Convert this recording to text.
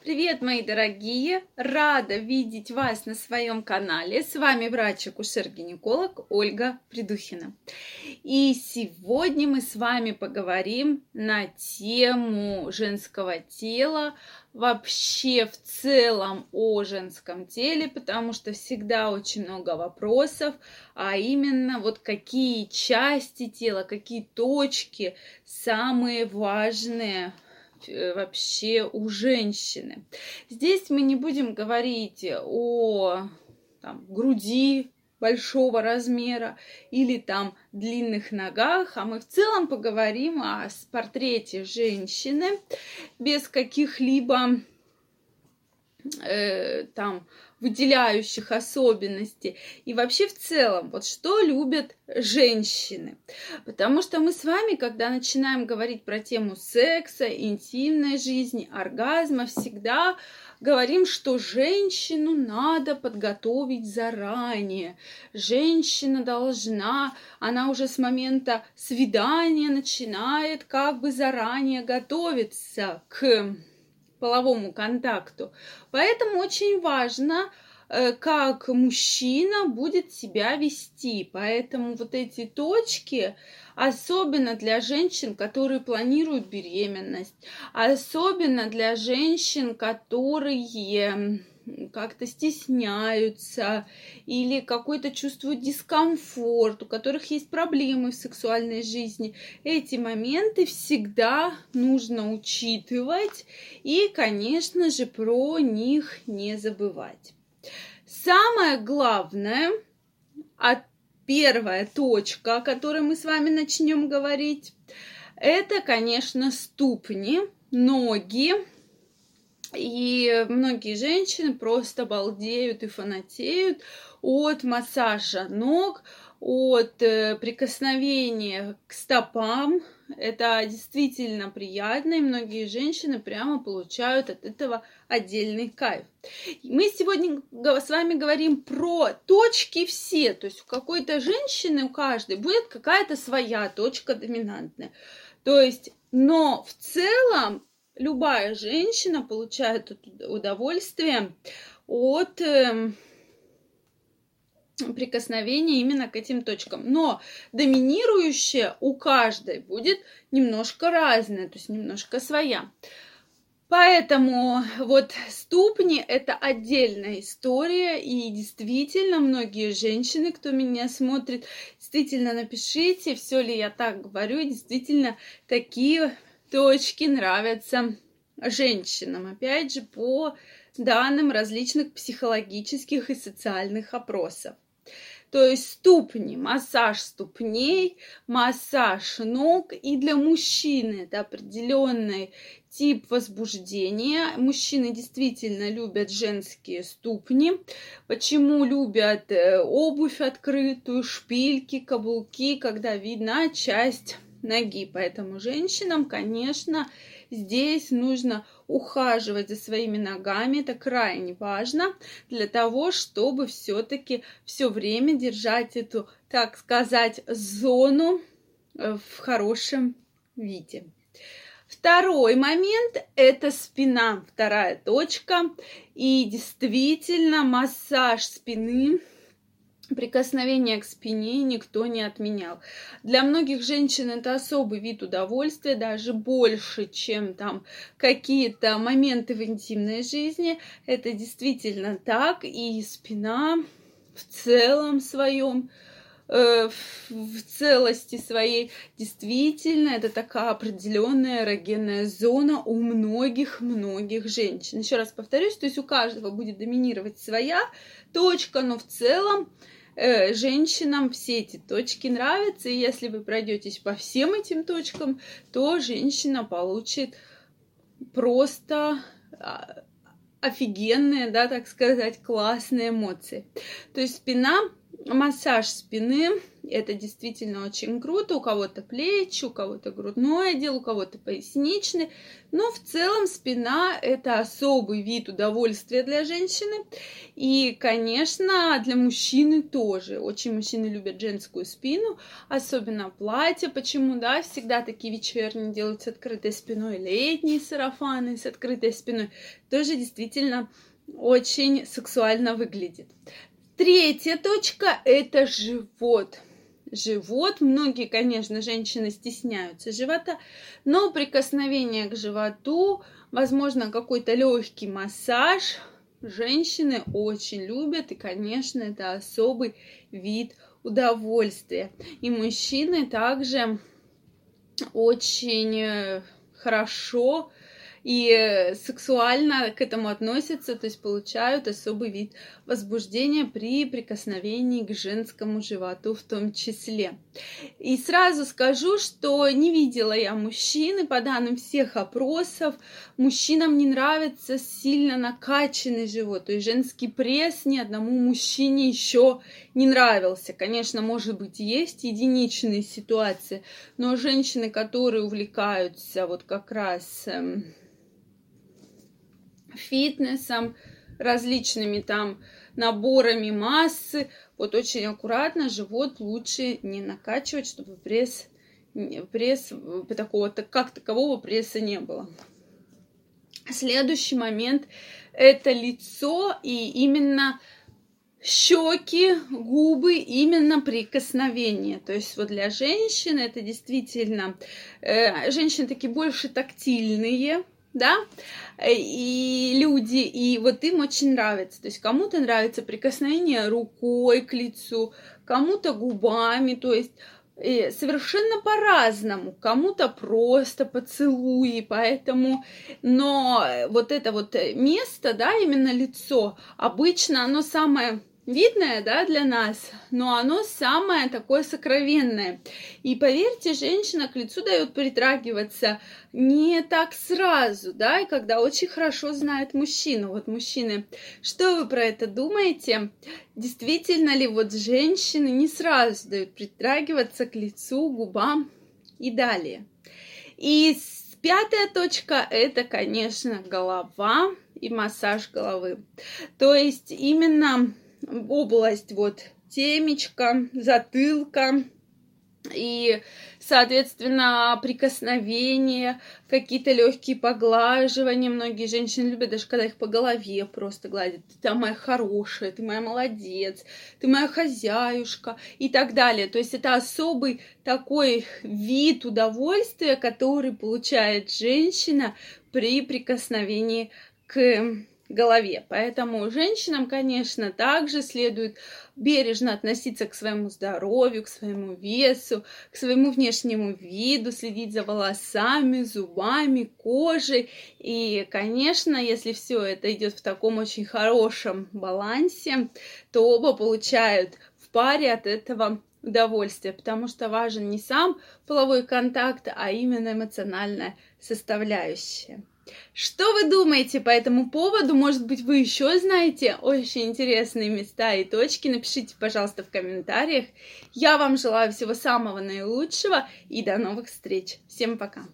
Привет, мои дорогие! Рада видеть вас на своем канале. С вами врач-акушер-гинеколог Ольга Придухина. И сегодня мы с вами поговорим на тему женского тела, вообще в целом о женском теле, потому что всегда очень много вопросов, а именно вот какие части тела, какие точки самые важные вообще у женщины. Здесь мы не будем говорить о там, груди большого размера или там длинных ногах, а мы в целом поговорим о портрете женщины без каких-либо э, там выделяющих особенностей. И вообще в целом, вот что любят женщины. Потому что мы с вами, когда начинаем говорить про тему секса, интимной жизни, оргазма, всегда говорим, что женщину надо подготовить заранее. Женщина должна, она уже с момента свидания начинает как бы заранее готовиться к половому контакту. Поэтому очень важно, э, как мужчина будет себя вести. Поэтому вот эти точки, особенно для женщин, которые планируют беременность, особенно для женщин, которые как-то стесняются или какой-то чувствуют дискомфорт, у которых есть проблемы в сексуальной жизни. Эти моменты всегда нужно учитывать и, конечно же, про них не забывать. Самое главное, а первая точка, о которой мы с вами начнем говорить, это, конечно, ступни, ноги, и многие женщины просто балдеют и фанатеют от массажа ног, от э, прикосновения к стопам. Это действительно приятно, и многие женщины прямо получают от этого отдельный кайф. Мы сегодня с вами говорим про точки все, то есть у какой-то женщины, у каждой будет какая-то своя точка доминантная. То есть, но в целом любая женщина получает удовольствие от э, прикосновения именно к этим точкам. Но доминирующая у каждой будет немножко разная, то есть немножко своя. Поэтому вот ступни – это отдельная история, и действительно многие женщины, кто меня смотрит, действительно напишите, все ли я так говорю, действительно такие точки нравятся женщинам. Опять же, по данным различных психологических и социальных опросов. То есть ступни, массаж ступней, массаж ног. И для мужчины это определенный тип возбуждения. Мужчины действительно любят женские ступни. Почему любят э, обувь открытую, шпильки, каблуки, когда видна часть ноги. Поэтому женщинам, конечно, здесь нужно ухаживать за своими ногами. Это крайне важно для того, чтобы все-таки все время держать эту, так сказать, зону э, в хорошем виде. Второй момент – это спина, вторая точка. И действительно массаж спины Прикосновение к спине никто не отменял. Для многих женщин это особый вид удовольствия, даже больше, чем там какие-то моменты в интимной жизни. Это действительно так, и спина в целом своем э, в целости своей действительно это такая определенная эрогенная зона у многих-многих женщин. Еще раз повторюсь, то есть у каждого будет доминировать своя точка, но в целом э, женщинам все эти точки нравятся, и если вы пройдетесь по всем этим точкам, то женщина получит просто а, офигенные, да, так сказать, классные эмоции. То есть спина массаж спины. Это действительно очень круто. У кого-то плечи, у кого-то грудной отдел, у кого-то поясничный. Но в целом спина – это особый вид удовольствия для женщины. И, конечно, для мужчины тоже. Очень мужчины любят женскую спину, особенно платья. Почему, да, всегда такие вечерние делают с открытой спиной, летние сарафаны с открытой спиной. Тоже действительно очень сексуально выглядит. Третья точка – это живот. Живот. Многие, конечно, женщины стесняются живота, но прикосновение к животу, возможно, какой-то легкий массаж, женщины очень любят, и, конечно, это особый вид удовольствия. И мужчины также очень э, хорошо и сексуально к этому относятся, то есть получают особый вид возбуждения при прикосновении к женскому животу в том числе. И сразу скажу, что не видела я мужчины, по данным всех опросов, мужчинам не нравится сильно накачанный живот, то есть женский пресс ни одному мужчине еще не нравился. Конечно, может быть, есть единичные ситуации, но женщины, которые увлекаются вот как раз эм, фитнесом, различными там наборами массы. Вот очень аккуратно живот лучше не накачивать, чтобы пресс, пресс такого, как такового пресса не было. Следующий момент это лицо и именно щеки, губы, именно прикосновение. То есть вот для женщин это действительно э, женщины такие больше тактильные, да, и люди, и вот им очень нравится. То есть кому-то нравится прикосновение рукой к лицу, кому-то губами, то есть и совершенно по-разному. Кому-то просто поцелуи, поэтому... Но вот это вот место, да, именно лицо, обычно оно самое видное, да, для нас, но оно самое такое сокровенное. И поверьте, женщина к лицу дает притрагиваться не так сразу, да, и когда очень хорошо знает мужчину. Вот мужчины, что вы про это думаете? Действительно ли вот женщины не сразу дают притрагиваться к лицу, губам и далее? И пятая точка – это, конечно, голова и массаж головы. То есть именно область вот темечка, затылка, и, соответственно, прикосновения, какие-то легкие поглаживания. Многие женщины любят даже, когда их по голове просто гладят. Ты моя хорошая, ты моя молодец, ты моя хозяюшка и так далее. То есть это особый такой вид удовольствия, который получает женщина при прикосновении к голове. Поэтому женщинам, конечно, также следует бережно относиться к своему здоровью, к своему весу, к своему внешнему виду, следить за волосами, зубами, кожей. И, конечно, если все это идет в таком очень хорошем балансе, то оба получают в паре от этого удовольствие, потому что важен не сам половой контакт, а именно эмоциональная составляющая. Что вы думаете по этому поводу? Может быть, вы еще знаете очень интересные места и точки? Напишите, пожалуйста, в комментариях. Я вам желаю всего самого наилучшего и до новых встреч. Всем пока!